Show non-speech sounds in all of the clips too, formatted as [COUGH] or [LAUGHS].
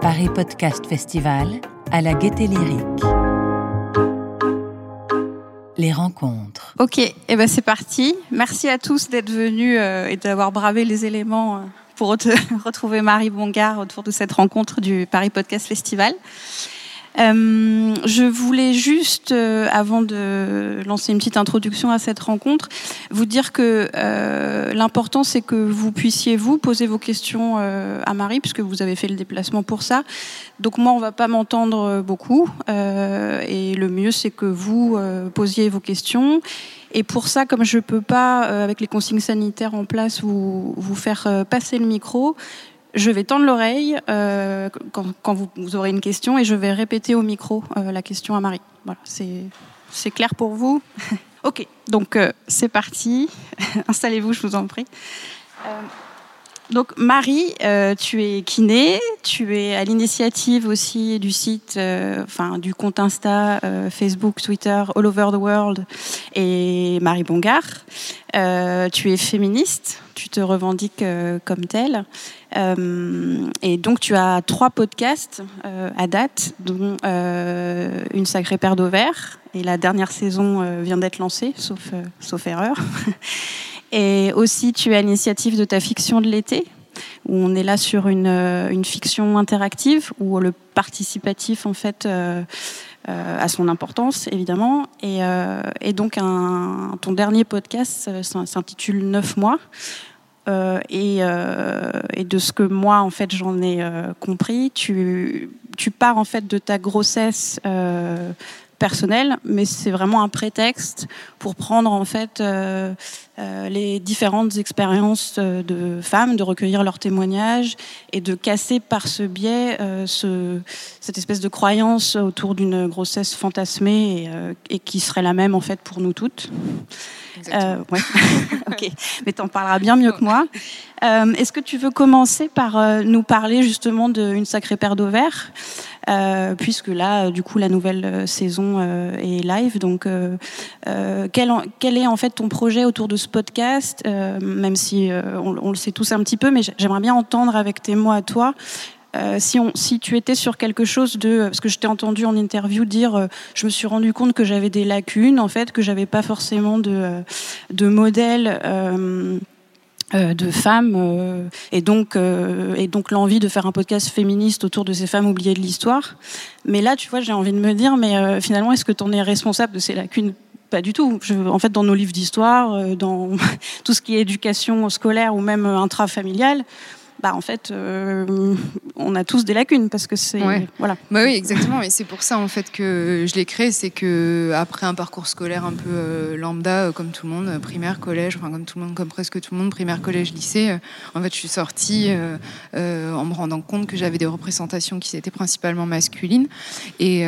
Paris Podcast Festival à la Gaieté Lyrique. Les rencontres. Ok, et eh ben c'est parti. Merci à tous d'être venus euh, et d'avoir bravé les éléments euh, pour [LAUGHS] retrouver Marie Bongard autour de cette rencontre du Paris Podcast Festival. Euh, je voulais juste, euh, avant de lancer une petite introduction à cette rencontre, vous dire que euh, l'important c'est que vous puissiez vous poser vos questions à Marie, puisque vous avez fait le déplacement pour ça. Donc moi, on va pas m'entendre beaucoup, et le mieux c'est que vous posiez vos questions. Et pour ça, comme je peux pas, avec les consignes sanitaires en place, vous, vous faire passer le micro, je vais tendre l'oreille euh, quand, vous, aurez une question et je vais répéter au micro euh, la question à Marie. Voilà, c'est clair pour vous [LAUGHS] Ok, donc euh, c'est parti. [LAUGHS] Installez-vous, je vous en prie. Donc Marie, tu es kiné, tu es à l'initiative aussi du site, enfin du compte Insta, Facebook, Twitter, All Over the World et Marie Bongard. tu es féministe, tu te revendiques comme telle. Euh, et donc tu as trois podcasts euh, à date, dont euh, une sacrée paire d'ovaires. Et la dernière saison vient d'être lancée, sauf, sauf erreur. [LAUGHS] et aussi tu à l'initiative de ta fiction de l'été, où on est là sur une, une fiction interactive, où le participatif en fait a son importance évidemment. Et, donc ton dernier podcast s'intitule Neuf mois. Euh, euh, et, de ce que moi en fait j'en ai euh, compris, tu, tu pars en fait de ta grossesse personnelle, mais c'est vraiment un prétexte pour prendre en fait les différentes expériences de femmes, de recueillir leurs témoignages et de casser par ce biais ce, cette espèce de croyance autour d'une grossesse fantasmée et, et, qui serait la même en fait pour nous toutes. Euh, ouais. [LAUGHS] ok, mais tu en parleras bien mieux que moi. Euh, est-ce que tu veux commencer par euh, nous parler justement d'une sacrée paire d'ovaires? Puisque là, du coup, la nouvelle saison est live. Donc, quel, est en fait ton projet autour de ce podcast Même si on, le sait tous un petit peu, mais j'aimerais bien entendre avec tes mots à toi euh, si, tu étais sur quelque chose de, parce que je t'ai entendu en interview dire, euh, je me suis rendu compte que j'avais des lacunes, en fait, que j'avais pas forcément euh, de modèle. De femmes et donc et donc l'envie de faire un podcast féministe autour de ces femmes oubliées de l'histoire. Mais là, tu vois, j'ai envie de me dire, mais finalement, est-ce que tu en es responsable de ces lacunes? Pas du tout. Je, en fait, dans nos livres d'histoire, dans [LAUGHS] tout ce qui est éducation scolaire ou même intrafamiliale, bah en fait, euh, on a tous des lacunes parce que c'est voilà. Bah oui, exactement. Et c'est pour ça en fait que je l'ai créé, c'est que après un parcours scolaire un peu euh, lambda, euh, comme tout le monde, primaire, collège, enfin comme tout le monde, comme presque tout le monde, primaire, collège, lycée. en fait, je suis sortie en me rendant compte que j'avais des représentations qui étaient principalement masculines. Et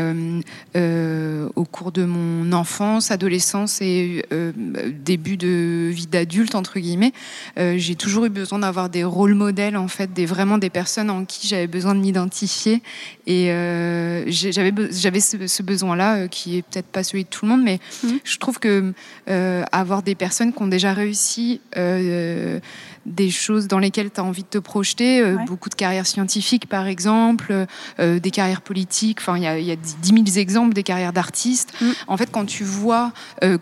au cours de mon enfance, adolescence et début de vie d'adulte entre guillemets, j'ai toujours eu besoin d'avoir des rôles modèles en fait, des, vraiment des personnes en qui j'avais besoin de m'identifier. Et euh, j'avais, j'avais ce, besoin-là, euh, qui est peut-être pas celui de tout le monde, mais mmh. je trouve que euh, avoir des personnes qui ont déjà réussi des choses dans lesquelles tu as envie de te projeter, beaucoup de carrières scientifiques par exemple, des carrières politiques, enfin il y a, y a 10 000 exemples des carrières d'artistes. Mmh. En fait, quand tu vois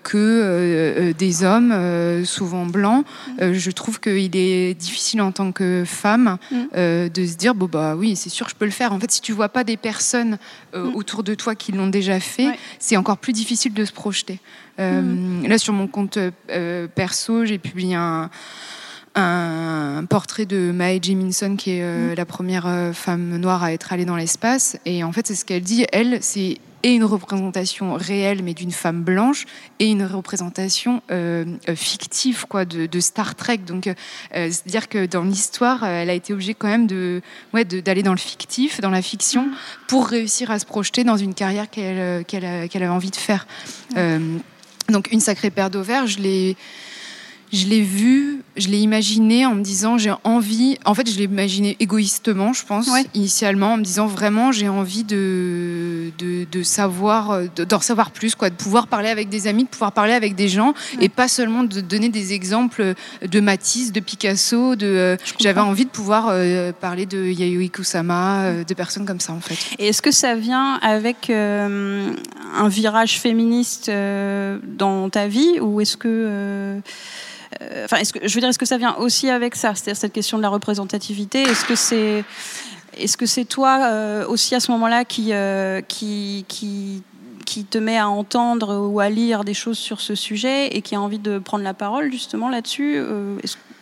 que des hommes, souvent blancs, mmh. je trouve qu'il est difficile en tant que femme Mm. Euh, de se dire bon bah oui c'est sûr je peux le faire. En fait si tu vois pas des personnes euh, mm. autour de toi qui l'ont déjà fait, c'est encore plus difficile de se projeter. Euh, mm. Là sur mon compte perso j'ai publié un un portrait de Mae Jemison, qui est la première femme noire à être allée dans l'espace. Et en fait, c'est ce qu'elle dit. Elle, c'est et une représentation réelle mais d'une femme blanche et une représentation euh, euh, fictive quoi de, Star Trek donc euh, c'est à dire que dans l'histoire elle a été obligée quand même de ouais d'aller dans le fictif dans la fiction mm. pour réussir à se projeter dans une carrière qu'elle qu'elle avait envie de faire donc une sacrée paire d'ovaires je l'ai je l'ai vu, je l'ai imaginé en me disant j'ai envie. En fait, je l'ai imaginé égoïstement, je pense, initialement, en me disant vraiment j'ai envie de, de, savoir, d'en savoir plus, quoi, de pouvoir parler avec des amis, de pouvoir parler avec des gens et pas seulement de donner des exemples de Matisse, de Picasso. De, j'avais envie de pouvoir euh, parler de Yayoi Kusama, euh, de personnes comme ça en fait. Et est-ce que ça vient avec euh, un virage féministe dans ta vie ou est-ce que euh, enfin, est-ce que je veux dire, est-ce que ça vient aussi avec ça, c'est-à-dire cette question de la représentativité? Est-ce que c'est est-ce que c'est toi euh, aussi à ce moment-là qui, euh, qui, qui, qui, te met à entendre ou à lire des choses sur ce sujet et qui a envie de prendre la parole justement là-dessus?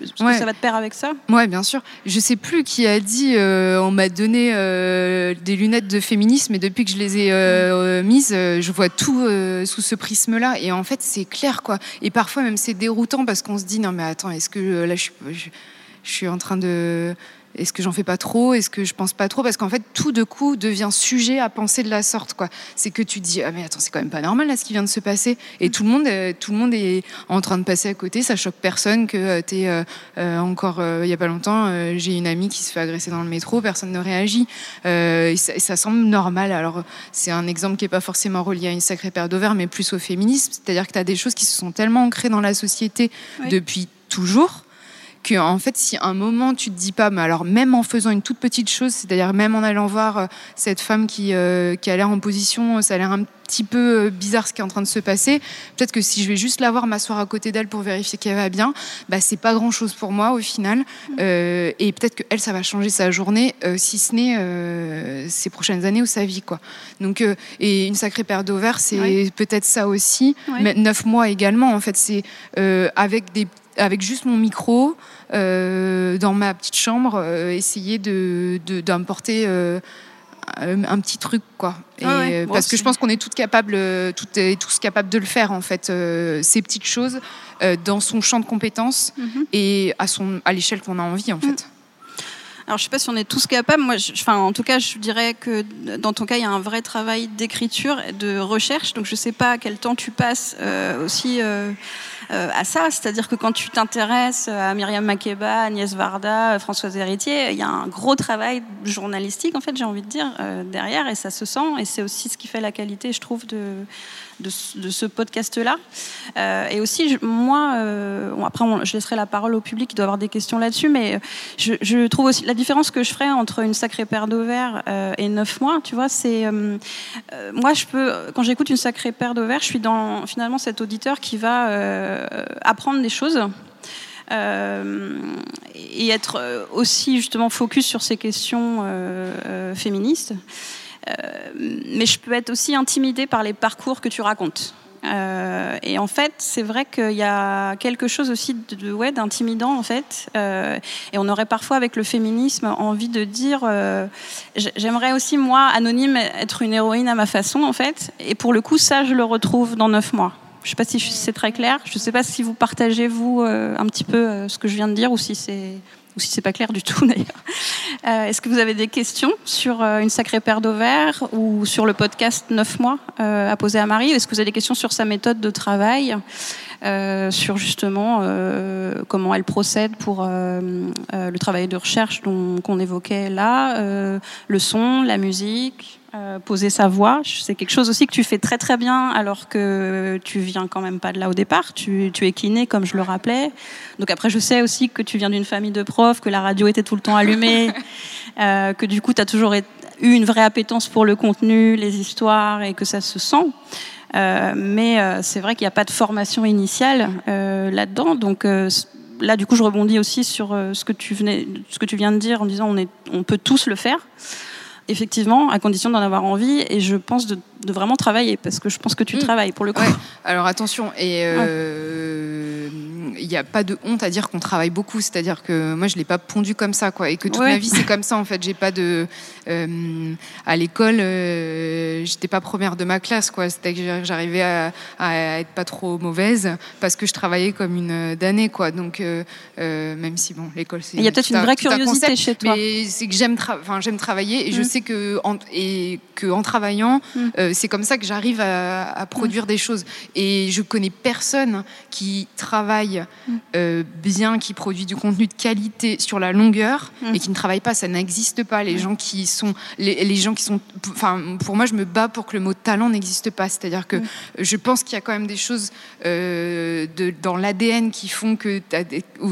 Que ça va te pair avec ça? Ouais, bien sûr. Je sais plus qui a dit euh, on m'a donné euh, des lunettes de féminisme et depuis que je les ai euh, mises, je vois tout sous ce prisme-là. Et en fait, c'est clair, quoi. Et parfois, même, c'est déroutant parce qu'on se dit non, mais attends, est-ce que là, je, je suis en train de est-ce que j'en fais pas trop Est-ce que je pense pas trop Parce qu'en fait, tout de coup devient sujet à penser de la sorte. quoi. C'est que tu dis, ah mais attends, c'est quand même pas normal là ce qui vient de se passer. Et tout le monde, euh, tout le monde est en train de passer à côté. Ça choque personne que euh, tu es euh, encore il y a pas longtemps, j'ai une amie qui se fait agresser dans le métro, personne ne réagit. Et ça, semble normal. Alors c'est un exemple qui est pas forcément relié à une sacrée paire d'ovaires, mais plus au féminisme. C'est-à-dire que tu as des choses qui se sont tellement ancrées dans la société depuis toujours que en fait si un moment tu te dis pas mais alors même en faisant une toute petite chose c'est-à-dire même en allant voir euh, cette femme qui, euh, qui a l'air en position ça a l'air un petit peu euh, bizarre ce qui est en train de se passer peut-être que si je vais juste la voir m'asseoir à côté d'elle pour vérifier qu'elle va bien bah c'est pas grand chose pour moi au final. Mmh. et peut-être que elle ça va changer sa journée si ce n'est ces prochaines années ou sa vie quoi. Donc et une sacrée paire d'ovaires c'est peut-être ça aussi. Mais neuf mois également en fait c'est avec des avec juste mon micro, euh, dans ma petite chambre, euh, essayer de, d'importer euh, un petit truc, quoi. Et, parce que je pense qu'on est toutes capables, toutes et tous capables de le faire, en fait, ces petites choses dans son champ de compétences mhm. et à, son, à l'échelle qu'on a envie, en fait. Alors, je sais pas si on est tous capables. Moi, enfin, en tout cas, je dirais que dans ton cas, il y a un vrai travail d'écriture, de recherche. Donc, je sais pas à quel temps tu passes aussi euh, à ça. C'est-à-dire que quand tu t'intéresses à Myriam Makeba, Agnès Varda, Françoise Héritier, il y a un gros travail journalistique, en fait, j'ai envie de dire, euh, derrière, et ça se sent. Et c'est aussi ce qui fait la qualité, je trouve, de, ce podcast-là. Euh, et aussi, moi, euh, après, je laisserai la parole au public qui doit avoir des questions là-dessus, mais je, trouve aussi la différence que je ferais entre une sacrée paire d'ovaires euh, et neuf mois, tu vois, c'est. moi, je peux, quand j'écoute une sacrée paire d'ovaires, je suis dans finalement cet auditeur qui va apprendre des choses. et être aussi justement focus sur ces questions féministes. Euh, mais je peux être aussi intimidée par les parcours que tu racontes. Euh, et en fait, c'est vrai qu'il y a quelque chose aussi de, ouais, d'intimidant en fait. Euh, et on aurait parfois avec le féminisme envie de dire, j'aimerais aussi moi, anonyme, être une héroïne à ma façon en fait. Et pour le coup, ça, je le retrouve dans neuf mois. Je ne sais pas si c'est très clair. Je ne sais pas si vous partagez vous un petit peu ce que je viens de dire ou si c'est ou si c'est pas clair du tout [LAUGHS] d'ailleurs. Euh, est-ce que vous avez des questions sur euh, une sacrée paire d'ovaires ou sur le podcast 9 mois euh, à poser à Marie? Est-ce que vous avez des questions sur sa méthode de travail? Sur justement comment elle procède pour le travail de recherche qu'on évoquait là, le son, la musique, euh, poser sa voix. C'est quelque chose aussi que tu fais très très bien alors que tu viens quand même pas de là au départ. Tu, es kiné comme je le rappelais. Donc après je sais aussi que tu viens d'une famille de profs, que la radio était tout le temps allumée, [LAUGHS] euh, que du coup tu as toujours eu une vraie appétence pour le contenu, les histoires et que ça se sent. Euh, mais c'est vrai qu'il n'y a pas de formation initiale là-dedans. Donc là, du coup, je rebondis aussi sur ce que tu venais, ce que tu viens de dire en disant on, est, on peut tous le faire effectivement, à condition d'en avoir envie, et je pense de, vraiment travailler, parce que je pense que tu mm. travailles pour le coup. Alors attention, et euh, il n'y a pas de honte à dire qu'on travaille beaucoup, c'est-à-dire que moi je l'ai pas pondu comme ça, quoi, et que toute ma vie c'est comme ça en fait. J'ai pas de, euh, à l'école, euh, j'étais pas première de ma classe, quoi. C'est-à-dire que j'arrivais à, être pas trop mauvaise parce que je travaillais comme une damnée, quoi. Donc même si bon, l'école c'est. Il y a peut-être une vraie curiosité chez toi. Mais c'est que j'aime, enfin j'aime travailler et je mm. sais que en, et que en travaillant, mm. c'est comme ça que j'arrive à, produire des choses. Et je connais personne qui travaille travaille euh, bien, qui produit du contenu de qualité sur la longueur Mm. et qui ne travaille pas, ça n'existe pas. Les gens qui sont, les, les gens qui sont, enfin, pour moi, je me bats pour que le mot talent n'existe pas. C'est-à-dire que Mm. je pense qu'il y a quand même des choses euh, de, dans l'ADN qui font que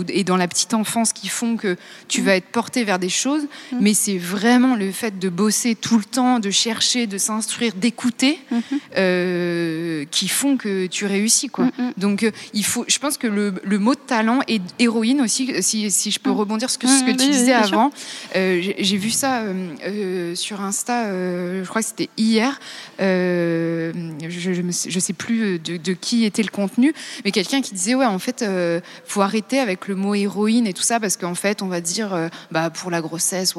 et dans la petite enfance qui font que tu Mm. vas être porté vers des choses. Mais c'est vraiment le fait de bosser tout le temps, de chercher, de s'instruire, d'écouter, Mhm. euh, qui font que tu réussis, quoi. Mhm. Donc, il faut, je pense que le, le mot talent et héroïne aussi, si, si je peux rebondir sur ce que, ce que Mhm, tu oui, disais avant, euh, j'ai vu ça euh, euh, sur Insta, je crois que c'était hier, je, me sais- plus de, de qui était le contenu, mais quelqu'un qui disait, ouais, en fait, faut arrêter avec le mot héroïne et tout ça, parce qu'en fait, on va dire, bah, pour la grossesse,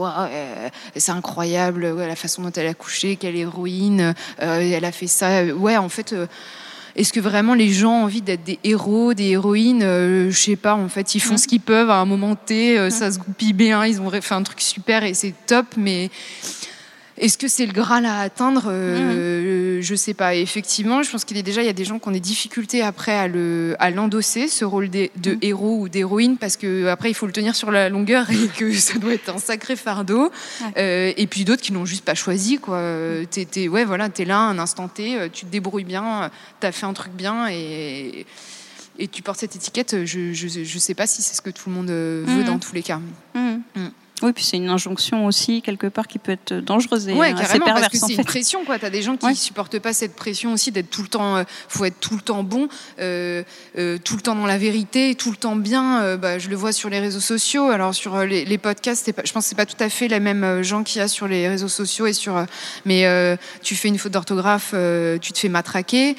c'est incroyable, ouais, la façon dont elle a couché, quelle héroïne, elle a fait ça, ouais, en fait... est-ce que vraiment les gens ont envie d'être des héros, des héroïnes Euh, Je sais pas, en fait, ils font Mm. ce qu'ils peuvent à un moment T, euh, ça se goupille bien, ils ont fait un truc super et c'est top, mais est-ce que c'est le Graal à atteindre Euh, Je sais pas. Et effectivement, je pense qu'il est déjà, il y a des gens qui ont des difficultés après à le à l'endosser, ce rôle de, de Mm. héros ou d'héroïne, parce que après il faut le tenir sur la longueur et que [LAUGHS] ça doit être un sacré fardeau. Euh, et puis d'autres qui n'ont juste pas choisi, quoi. Euh, T'es, t'es- ouais, voilà, t'es là, un instant T, euh, tu te débrouilles bien, t'as fait un truc bien et et tu portes cette étiquette. Je je, je sais pas si c'est ce que tout le monde veut Mhm. dans tous les cas. Oui, puis c'est une injonction aussi, quelque part, qui peut être dangereuse et Ouais, euh, assez carrément, parce que perverse, c'est une fait. pression, quoi. T'as des gens qui Ouais. supportent pas cette pression aussi d'être tout le temps, euh, faut être tout le temps bon, euh, euh, tout le temps dans la vérité, tout le temps bien. bah, je le vois sur les réseaux sociaux. Alors sur les, les podcasts, pas, je pense que c'est pas tout à fait la même euh, gens qu'il y a sur les réseaux sociaux et sur. mais tu fais une faute d'orthographe, tu te fais matraquer.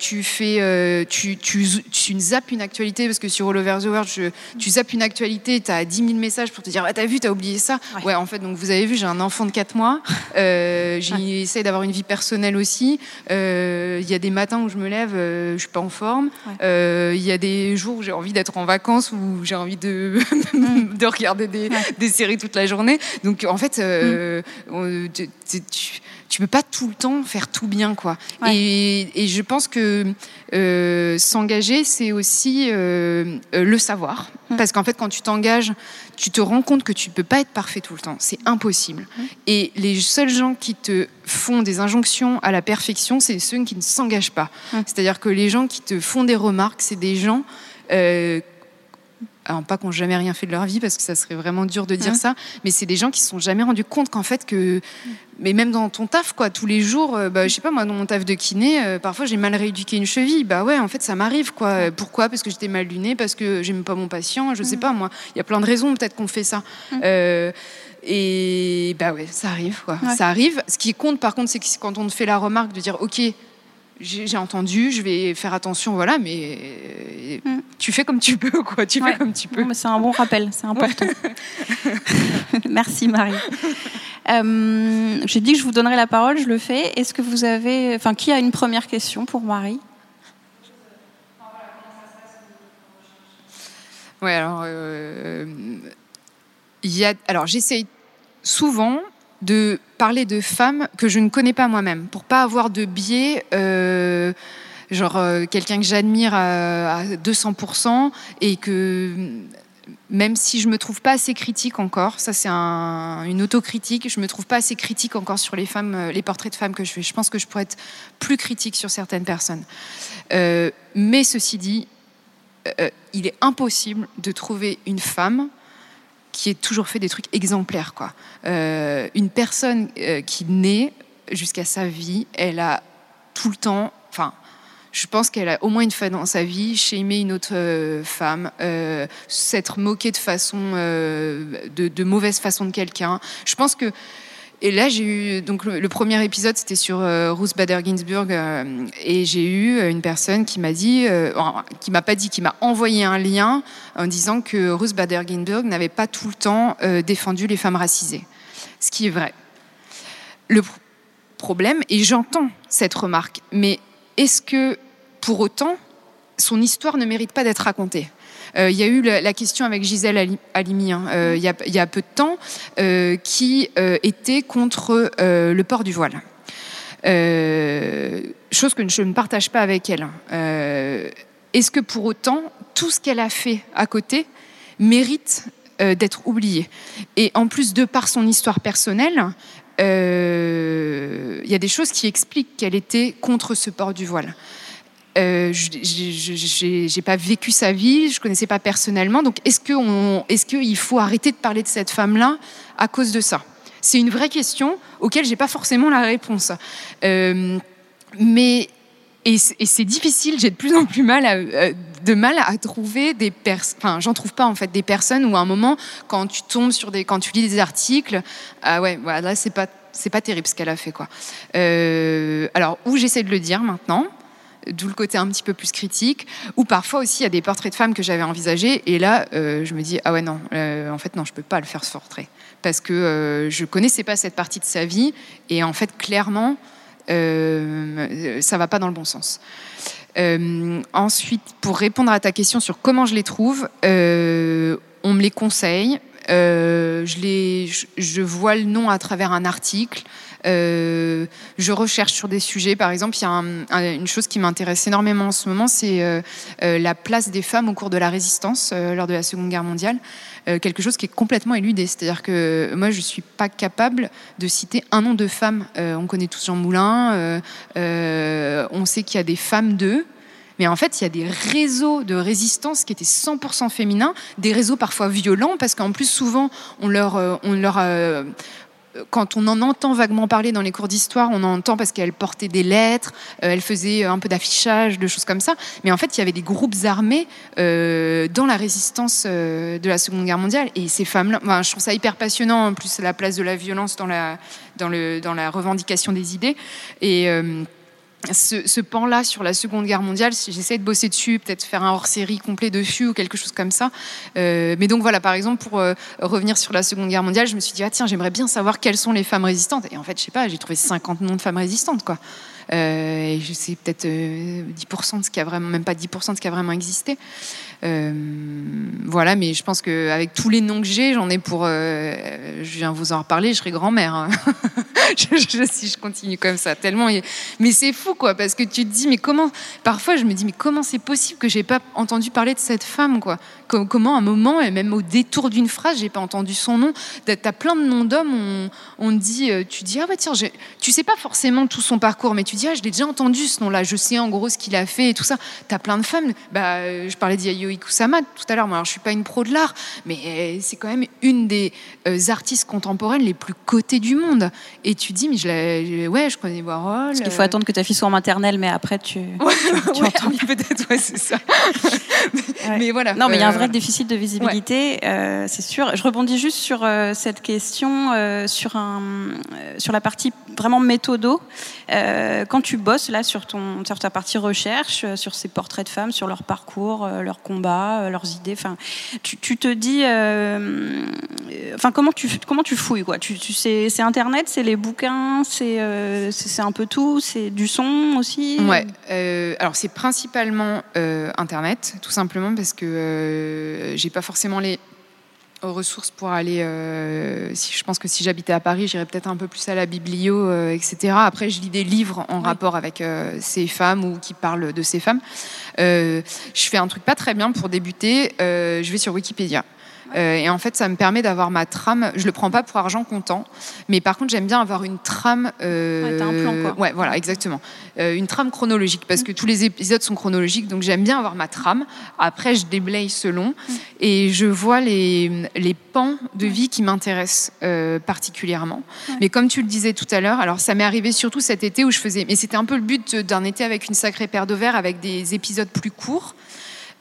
tu fais, tu, tu, tu zappes une actualité parce que sur All Over the World, je- tu zappes une actualité, t'as 10 000 messages pour te dire, ah, t'as vu, t'as oublié ça. Ouais. Ouais. en fait, donc vous avez vu, j'ai un enfant de 4 mois. Euh, J'essaie d'avoir une vie personnelle aussi. Euh, Il y a des matins où je me lève, euh, je suis pas en forme. Ouais. Euh, Il y a des jours où j'ai envie d'être en vacances, où j'ai envie de, [LAUGHS] de regarder des, Ouais. des séries toute la journée. Donc en fait, euh, on- tu, tu, tu- peux pas tout le temps faire tout bien, quoi. Ouais. Et, et je pense que euh, s'engager, c'est aussi euh, euh, le savoir. Mm. Parce qu'en fait, quand tu t'engages, tu te rends compte que tu peux pas être parfait tout le temps. C'est impossible. Mm. Et les seuls gens qui te font des injonctions à la perfection, c'est ceux qui ne s'engagent pas. Mm. C'est-à-dire que les gens qui te font des remarques, c'est des gens... euh, alors pas qui n'ont jamais rien fait de leur vie parce que ça serait vraiment dur de dire Mm. ça, mais c'est des gens qui se sont jamais rendus compte qu'en fait que, mais même dans ton taf quoi, tous les jours, euh, bah, je sais pas moi dans mon taf de kiné, euh, parfois j'ai mal rééduqué une cheville, bah ouais en fait ça m'arrive quoi. Pourquoi? Parce que j'étais mal lunée, parce que j'aime pas mon patient, je sais pas moi. Il y a plein de raisons peut-être qu'on fait ça. Euh, et bah ouais, ça arrive quoi. Ouais. Ça arrive. Ce qui compte par contre, c'est que quand on te fait la remarque de dire ok, j'ai entendu, je vais faire attention, voilà, mais euh, Mm. tu fais comme tu peux quoi. Tu Ouais. fais comme tu peux. C'est un bon rappel, c'est important. [LAUGHS] Merci Marie. Euh, J'ai dit que je vous donnerai la parole, je le fais. Est-ce que vous avez, enfin, qui a une première question pour Marie? Ouais, alors, euh, y a, alors j'essaye souvent de parler de femmes que je ne connais pas moi-même, pour pas avoir de biais, euh, genre euh, quelqu'un que j'admire à, à 200% et que même si je me trouve pas assez critique encore, ça c'est un- une autocritique, je me trouve pas assez critique encore sur les femmes, euh, les portraits de femmes que je fais. Je pense que je pourrais être plus critique sur certaines personnes. Mais ceci dit, il est impossible de trouver une femme qui ait toujours fait des trucs exemplaires. Quoi. Euh, une personne euh, qui naît jusqu'à sa vie, elle a tout le temps, enfin, je pense qu'elle a au moins une fois dans sa vie aimé une autre euh, femme, s'être moquée de façon, de mauvaise façon de quelqu'un. Je pense que et là, j'ai eu donc le, premier épisode, c'était sur euh, Ruth Bader Ginsburg, euh, et j'ai eu euh, une personne qui m'a dit, qui m'a pas dit, qui m'a envoyé un lien en disant que Ruth Bader Ginsburg n'avait pas tout le temps défendu les femmes racisées, ce qui est vrai. Le pr- problème, et j'entends cette remarque, mais est-ce que pour autant son histoire ne mérite pas d'être racontée? Il y a eu la, question avec Gisèle Ali- Halimi hein, euh, il, y a, peu de temps euh, qui euh, était contre euh, le port du voile. Euh, chose que je ne partage pas avec elle. Euh, est-ce que pour autant, tout ce qu'elle a fait à côté mérite euh, d'être oublié? Et en plus, de par son histoire personnelle, euh, il y a des choses qui expliquent qu'elle était contre ce port du voile. Euh, je n'ai pas vécu sa vie, je connaissais pas personnellement. Donc, est-ce qu'il est qu'il faut arrêter de parler de cette femme-là à cause de ça? C'est une vraie question auquel j'ai pas forcément la réponse. Euh, mais et c'est difficile. J'ai de plus en plus mal euh, de mal à trouver des personnes. Enfin, j'en trouve pas en fait des personnes où à un moment, quand tu tombes sur des, quand tu lis des articles, ah ouais, voilà, là c'est pas c'est pas terrible ce qu'elle a fait quoi. Euh, alors où j'essaie de le dire maintenant, d'où le côté un petit peu plus critique, ou parfois aussi il y a des portraits de femmes que j'avais envisagés, et là euh, je me dis ah ouais non, euh, en fait non, je peux pas le faire ce portrait, parce que euh, je connaissais pas cette partie de sa vie, et en fait clairement ça va pas dans le bon sens. ensuite, pour répondre à ta question sur comment je les trouve, on me les conseille. je, les, je vois le nom à travers un article. Euh, je recherche sur des sujets. Par exemple, il y a une chose qui m'intéresse énormément en ce moment, c'est euh, euh, la place des femmes au cours de la résistance lors de la Seconde Guerre mondiale. quelque chose qui est complètement éludé. C'est-à-dire que moi, je ne suis pas capable de citer un nom de femme. on connaît tous Jean Moulin, on sait qu'il y a des femmes d'eux. Mais en fait, il y a des réseaux de résistance qui étaient 100% féminins, des réseaux parfois violents, parce qu'en plus, souvent, on leur, on leur, quand on en entend vaguement parler dans les cours d'histoire, on en entend parce qu'elle portait des lettres, euh, elle faisait un peu d'affichage, de choses comme ça. Mais en fait, il y avait des groupes armés euh, dans la résistance euh, de la Seconde Guerre mondiale. Et ces femmes-là, je trouve ça hyper passionnant, en plus la place de la violence dans la, dans le, dans la revendication des idées. Ce, pan-là sur la Seconde Guerre mondiale, si j'essaie de bosser dessus, peut-être faire un hors-série complet dessus ou quelque chose comme ça. Euh, mais donc voilà, par exemple, pour euh, revenir sur la Seconde Guerre mondiale, je me suis dit, ah tiens, j'aimerais bien savoir quelles sont les femmes résistantes. Et en fait, je sais pas, j'ai trouvé 50 noms de femmes résistantes, quoi. Euh, et je sais peut-être 10% de ce qui a vraiment, même pas 10% de ce qui a vraiment existé. voilà, mais je pense qu'avec tous les noms que j'ai, j'en ai pour. je viens vous en reparler, je serai grand-mère. Hein. [LAUGHS] si je continue comme ça, tellement. Mais c'est fou, quoi, parce que tu te dis, mais comment. Parfois, je me dis, mais comment c'est possible que j'ai pas entendu parler de cette femme, quoi Comment, à un moment, et même au détour d'une phrase, j'ai pas entendu son nom. T'as plein de noms d'hommes, on, on dit, euh, tu dis, ah bah tiens, tu sais pas forcément tout son parcours, mais tu dis, ah, je l'ai déjà entendu ce nom-là, je sais en gros ce qu'il a fait et tout ça. T'as plein de femmes. Bah, je parlais d'Yayo Ikusama tout à l'heure. Moi, alors, je suis pas une pro de l'art, mais euh, c'est quand même une des euh, artistes contemporaines les plus cotées du monde. Et tu dis, mais je l'ai, ouais, je connais Warhol. Parce qu'il faut attendre que ta fille soit en maternelle, mais après tu, ouais, tu, entends. [LAUGHS] peut-être, ouais, c'est ça. mais, voilà. Non, mais il y a un euh, vrai déficit de visibilité, euh, c'est sûr. Je rebondis juste sur euh, cette question, sur un, sur la partie vraiment méthodo. quand tu bosses là sur ton, sur ta partie recherche, sur ces portraits de femmes, sur leur parcours, leurs combats, leurs idées. Enfin, tu, tu, te dis, enfin, comment tu, comment tu fouilles quoi? Tu, tu sais, c'est Internet, c'est les bouquins, euh, c'est un peu tout, c'est du son aussi? Ouais, euh, alors c'est principalement euh, Internet, tout simplement parce que j'ai pas forcément les ressources pour aller. si, je pense que si j'habitais à Paris, j'irais peut-être un peu plus à la biblio, etc. Après, je lis des livres en rapport avec ces femmes ou qui parlent de ces femmes. je fais un truc pas très bien pour débuter. je vais sur Wikipédia. Euh, et en fait, ça me permet d'avoir ma trame. Je le prends pas pour argent comptant, mais par contre, j'aime bien avoir une trame. Euh, ouais, un plan, quoi. Ouais, voilà, exactement. Euh, une trame chronologique, parce que tous les épisodes sont chronologiques, donc j'aime bien avoir ma trame. Après, je déblaye selon, mm. et je vois les, les pans de vie qui m'intéressent particulièrement. Mais comme tu le disais tout à l'heure, alors ça m'est arrivé surtout cet été où je faisais. Mais c'était un peu le but d'un été avec une sacrée paire de verres, avec des épisodes plus courts.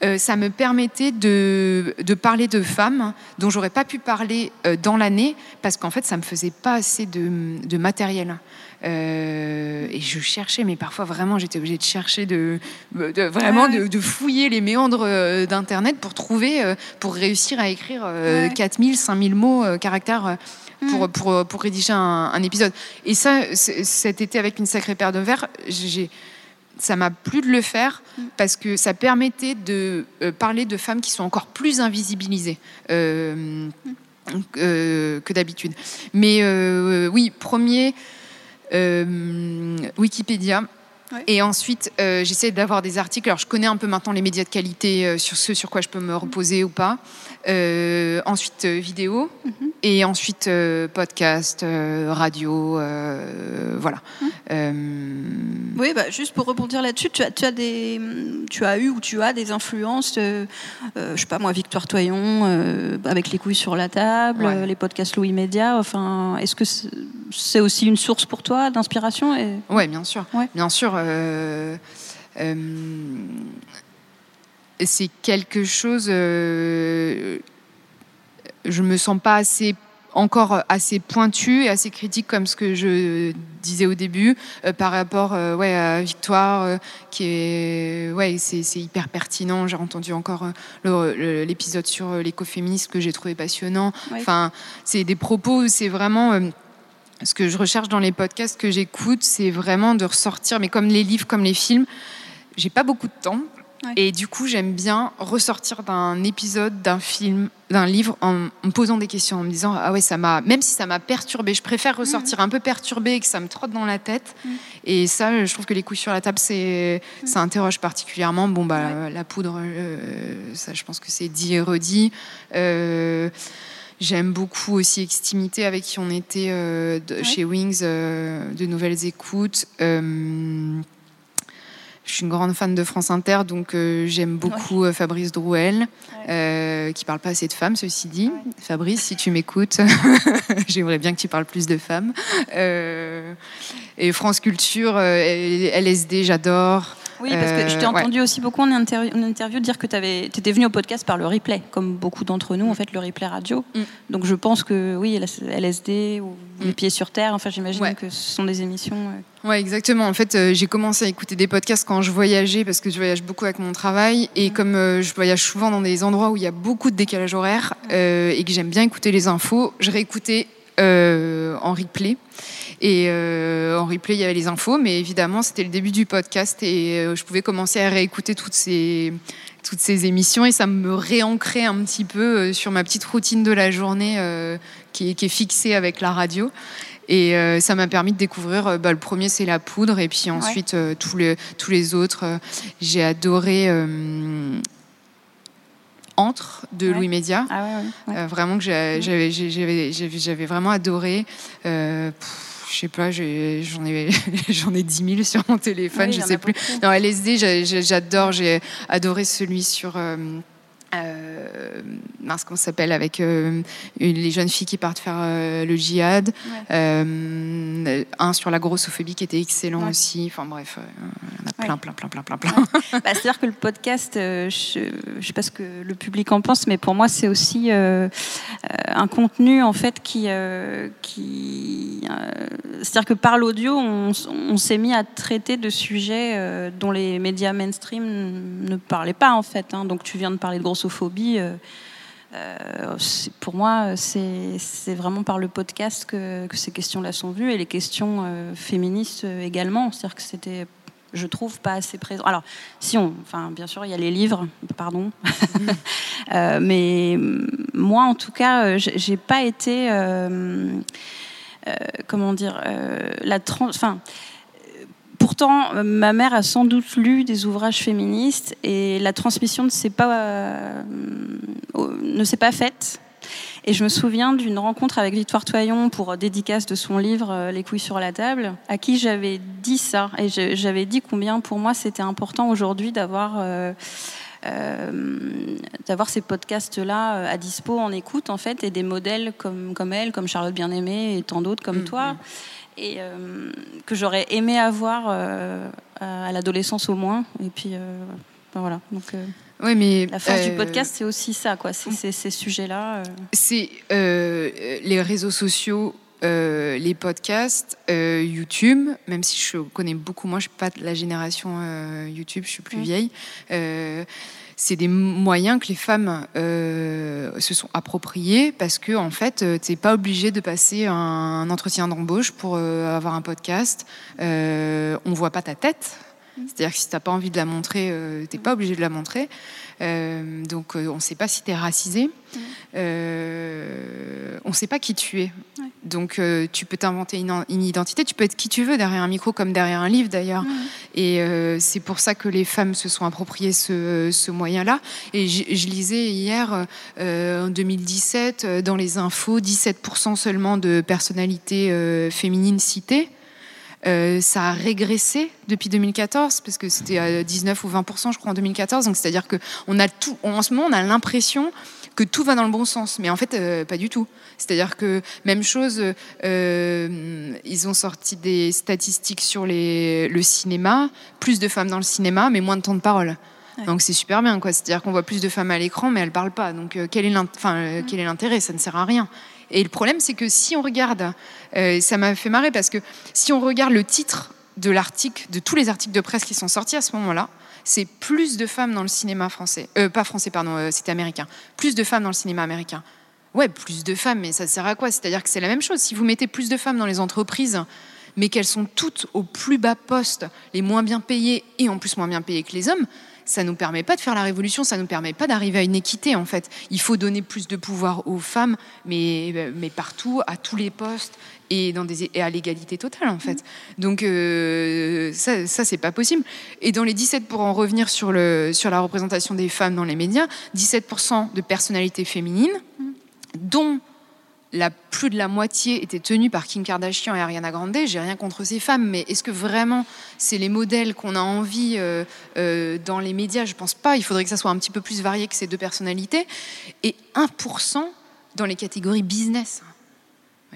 Euh, ça me permettait de, parler de femmes dont j'aurais pas pu parler euh, dans l'année parce qu'en fait, ça me faisait pas assez de, matériel. Euh, et je cherchais, mais parfois vraiment, j'étais obligée de chercher, de, vraiment de, fouiller les méandres d'Internet pour trouver, pour réussir à écrire 4000, 5000 mots, caractères. Pour, mm. pour, pour, rédiger un, un épisode. Et ça, cet été, avec une sacrée paire de verres, j'ai ça m'a plu de le faire mm. parce que ça permettait de euh, parler de femmes qui sont encore plus invisibilisées euh, euh, que d'habitude. Mais oui, premier, Wikipédia. Et ensuite, j'essaie d'avoir des articles. Alors, je connais un peu maintenant les médias de qualité sur ce sur quoi je peux me reposer ou pas. Euh, ensuite, euh, vidéo. Mhm. Et ensuite, euh, podcast, euh, radio. voilà. Mhm. Oui, bah, juste pour rebondir là-dessus, tu as, tu as des, tu as eu ou tu as des influences, je sais pas moi, Victoire Toyon, avec les couilles sur la table, Ouais. les podcasts Louis Média. Enfin, est-ce que c'est aussi une source pour toi d'inspiration et... Ouais, bien sûr. Ouais. Bien sûr. C'est quelque chose. euh, je me sens pas assez encore assez pointu et assez critique comme ce que je disais au début euh, par rapport euh, ouais, à Victoire euh, qui est ouais c'est hyper pertinent j'ai entendu encore l'épisode sur l'écoféminisme que j'ai trouvé passionnant Ouais. enfin c'est des propos c'est vraiment ce que je recherche dans les podcasts que j'écoute, c'est vraiment de ressortir, mais comme les livres, comme les films, j'ai pas beaucoup de temps. Ouais. Et du coup, j'aime bien ressortir d'un épisode, d'un film, d'un livre en me posant des questions, en me disant ah ouais ça m'a, même si ça m'a perturbé, je préfère ressortir un peu perturbé et que ça me trotte dans la tête. Mhm. Et ça, je trouve que les coups sur la table, c'est, ça interroge particulièrement. Bon bah la poudre, euh, ça, je pense que c'est dit et redit. Euh, J'aime beaucoup aussi Extimité avec qui on était euh, de- Ouais. chez Wings, euh, de nouvelles écoutes. Euh, je suis une grande fan de France Inter, donc euh, j'aime beaucoup euh, Fabrice Drouel, euh, qui parle pas assez de femmes, ceci dit. Fabrice, si tu m'écoutes, [LAUGHS] j'aimerais bien que tu parles plus de femmes. Euh, et France Culture, LSD, j'adore. Oui, parce que je t'ai ouais. entendu aussi beaucoup en interview, en interview dire que tu étais venu au podcast par le replay, comme beaucoup d'entre nous, en fait, le replay radio. Mm. Donc je pense que oui, LSD ou Les Mm. Pieds sur Terre, enfin j'imagine que ce sont des émissions. Ouais, exactement. En fait, euh, j'ai commencé à écouter des podcasts quand je voyageais parce que je voyage beaucoup avec mon travail et comme euh, je voyage souvent dans des endroits où il y a beaucoup de décalage horaire euh, et que j'aime bien écouter les infos, je réécoutais en replay. Et en replay, il y avait les infos, mais évidemment, c'était le début du podcast et je pouvais commencer à réécouter toutes ces toutes ces émissions et ça me réancrait un petit peu sur ma petite routine de la journée qui, est, qui est fixée avec la radio. Et euh, ça m'a permis de découvrir, euh, bah, le premier c'est la poudre, et puis ensuite euh, tous, les, tous les autres. j'ai adoré Entre de Ouais. Louis Média. Ah ouais, ouais, ouais. Euh, vraiment que j'avais vraiment adoré. Euh, pff, je sais pas, j'en ai, [LAUGHS] j'en ai 10 000 sur mon téléphone, Oui, je sais plus. Non, LSD, j'adore. J'ai adoré celui sur. Euh, euh, mince, comment ça s'appelle Avec euh, une- les jeunes filles qui partent faire euh, le djihad. Euh, un sur la grossophobie qui était excellent Ouais. aussi. Enfin bref, euh, il y en a Ouais. plein, plein, plein, plein, plein, plein. [LAUGHS] Bah, C'est-à-dire que le podcast, euh, je ne sais pas ce que le public en pense, mais pour moi, c'est aussi un contenu en fait qui. euh, qui euh, C'est-à-dire que par l'audio, on, s'est mis à traiter de sujets euh, dont les médias mainstream ne parlaient pas en fait. hein. Donc tu viens de parler de grossophobie. Euh, euh, c'est- pour moi, c'est vraiment par le podcast que, ces questions-là sont venues et les questions euh, féministes euh, également. C'est-à-dire que c'était, je trouve, pas assez présent. Alors, si on, enfin, bien sûr, il y a les livres, pardon, [LAUGHS] Euh, mais moi, en tout cas, euh, j'ai pas été, euh, euh, comment dire, euh, la trans, enfin. Pourtant, euh, ma mère a sans doute lu des ouvrages féministes et la transmission ne s'est pas, euh, ne s'est pas faite. Et je me souviens d'une rencontre avec Victoire Toyon pour euh, dédicace de son livre euh, Les couilles sur la table, à qui j'avais dit ça. Et j'avais dit combien pour moi c'était important aujourd'hui d'avoir euh, d'avoir ces podcasts-là euh, à dispo en écoute, en fait, et des modèles comme, comme elle, comme Charlotte Bien-Aimée et tant d'autres comme Mhm. toi, et euh, que j'aurais aimé avoir euh, à l'adolescence au moins. Et puis, euh, ben voilà. Donc, euh, Ouais, mais la force du euh, podcast, c'est aussi ça, quoi. C'est c'est ces sujets-là. euh. C'est euh, les réseaux sociaux, euh, les podcasts, euh, YouTube, même si je connais beaucoup, moi je suis pas de la génération euh, YouTube, je suis plus Mm. vieille. c'est des moyens que les femmes se sont appropriés parce que en fait, t'es pas obligé de passer un, entretien d'embauche pour avoir un podcast. On voit pas ta tête. C'est-à-dire que si t'as pas envie de la montrer, euh, t'es pas obligé de la montrer. Euh, donc euh, on ne sait pas si tu es racisé. Euh, on ne sait pas qui tu es. Ouais. Donc tu peux t'inventer une, une, identité, tu peux être qui tu veux derrière un micro comme derrière un livre d'ailleurs. Et c'est pour ça que les femmes se sont appropriées ce, ce moyen-là. Et je, lisais hier, en 2017, euh, dans les infos, 17% seulement de personnalités féminines citées. Euh, ça a régressé depuis 2014 parce que c'était à 19 ou 20 je crois en 2014. Donc c'est-à-dire que on a tout. En ce moment, on a l'impression que tout va dans le bon sens, mais en fait, euh, pas du tout. C'est-à-dire que même chose, euh, ils ont sorti des statistiques sur les, le cinéma, plus de femmes dans le cinéma, mais moins de temps de parole. Donc c'est super bien, quoi. C'est-à-dire qu'on voit plus de femmes à l'écran, mais elles parlent pas. Donc euh, quel est l'intérêt quel est l'intérêt? Ça ne sert à rien. Et le problème, c'est que si on regarde, euh, ça m'a fait marrer parce que si on regarde le titre de l'article, de tous les articles de presse qui sont sortis à ce moment-là, c'est plus de femmes dans le cinéma français, euh, pas français, pardon, euh, c'était américain, plus de femmes dans le cinéma américain. Ouais, plus de femmes, mais ça sert à quoi? C'est-à-dire que c'est la même chose. Si vous mettez plus de femmes dans les entreprises, mais qu'elles sont toutes au plus bas poste, les moins bien payées et en plus moins bien payées que les hommes, ça nous permet pas de faire la révolution, ça nous permet pas d'arriver à une équité en fait. Il faut donner plus de pouvoir aux femmes, mais, mais partout, à tous les postes et, dans des, et à l'égalité totale en fait. Donc euh, ça, ça c'est pas possible. Et dans les 17, pour en revenir sur, le, sur la représentation des femmes dans les médias, 17% de personnalités féminines, dont la plus de la moitié était tenue par Kim Kardashian et Ariana Grande. J'ai rien contre ces femmes, mais est-ce que vraiment c'est les modèles qu'on a envie euh, euh, dans les médias? Je pense pas. Il faudrait que ça soit un petit peu plus varié que ces deux personnalités. Et 1% dans les catégories business.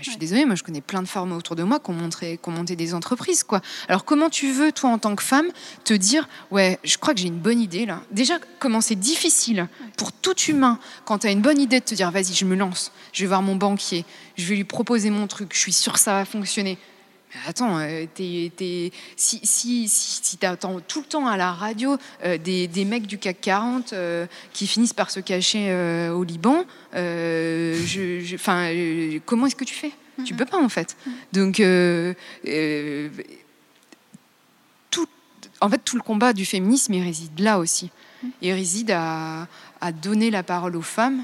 Je suis désolée, moi je connais plein de femmes autour de moi qui ont, montré, qui ont monté des entreprises. quoi. Alors comment tu veux, toi en tant que femme, te dire, ouais, je crois que j'ai une bonne idée là. Déjà, comment c'est difficile pour tout humain, quand tu as une bonne idée, de te dire, vas-y, je me lance, je vais voir mon banquier, je vais lui proposer mon truc, je suis sûre que ça va fonctionner. Attends, euh, si, si, si, si tu attends tout le temps à la radio euh, des, des, mecs du CAC 40 euh, qui finissent par se cacher au Liban, je, je, comment est-ce que tu fais? Mm-hmm. Tu peux pas en fait. Mm-hmm. Donc, tout, en fait, tout le combat du féminisme, il réside là aussi. Mm-hmm. Il réside à, à donner la parole aux femmes,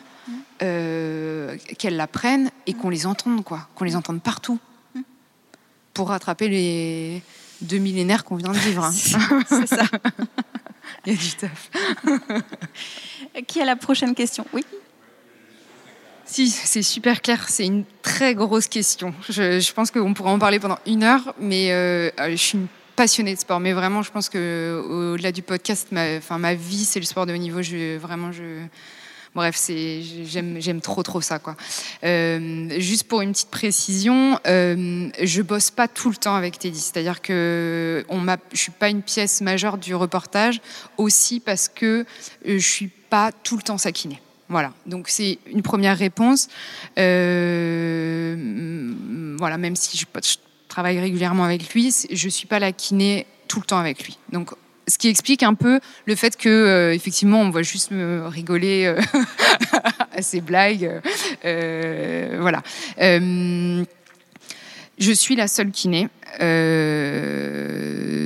qu'elles la prennent et qu'on les entende, quoi, qu'on les entende partout pour rattraper les deux millénaires qu'on vient de vivre. Hein. [LAUGHS] C'est ça. [LAUGHS] Il y a du taf. [LAUGHS] Qui a la prochaine question? Oui. Si, c'est super clair. C'est une très grosse question. Je, je pense qu'on pourrait en parler pendant une heure, mais euh, je suis une passionnée de sport. Mais vraiment, je pense que au-delà du podcast, ma, enfin, ma vie, c'est le sport de haut niveau. Je, vraiment, je, Bref, j'aime trop trop ça. Euh, juste pour une petite précision, euh, je bosse pas tout le temps avec Teddy, c'est-à-dire que on m'a, je suis pas une pièce majeure du reportage, aussi parce que euh, je suis pas tout le temps sa kiné. Voilà, donc c'est une première réponse. Euh, voilà, même si je, je, travaille régulièrement avec lui, je suis pas la kiné tout le temps avec lui. Donc ce qui explique un peu le fait que euh, effectivement on voit juste me rigoler euh, [LAUGHS] à ces blagues euh, voilà. Je suis la seule kiné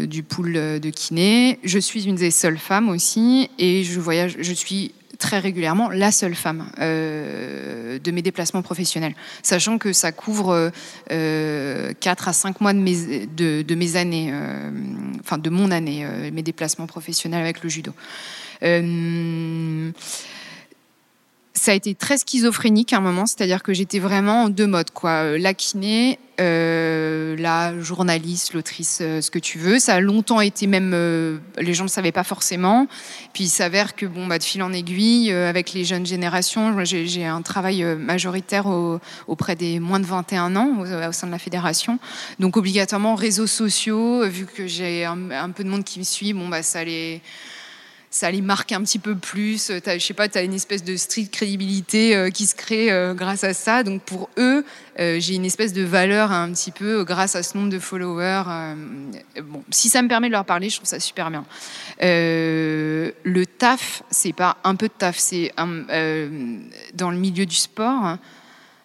du pool de kiné. Je suis une des seules femmes aussi et je voyage je suis très régulièrement la seule femme euh, de mes déplacements professionnels, sachant que ça couvre euh, 4 à 5 mois de mes, années, euh, enfin de mon année, euh, mes déplacements professionnels avec le judo. Euh, ça a été très schizophrénique à un moment, c'est-à-dire que j'étais vraiment en deux modes, quoi. La kiné, euh, la journaliste, l'autrice, euh, ce que tu veux. Ça a longtemps été même, euh, les gens ne le savaient pas forcément. Puis il s'avère que, bon, bah, de fil en aiguille, euh, avec les jeunes générations, j'ai un travail euh, majoritaire au, auprès des moins de 21 ans au, au, sein de la fédération. Donc obligatoirement, réseaux sociaux, vu que j'ai un, un, peu de monde qui me suit, bon, bah, ça les ça les marque un petit peu plus. As, je sais pas, tu as une espèce de street crédibilité euh, qui se crée euh, grâce à ça. Donc pour eux, euh, j'ai une espèce de valeur un petit peu euh, grâce à ce nombre de followers. Euh, bon, si ça me permet de leur parler, je trouve ça super bien. Euh, le taf, c'est pas un peu de taf, c'est dans le milieu du sport.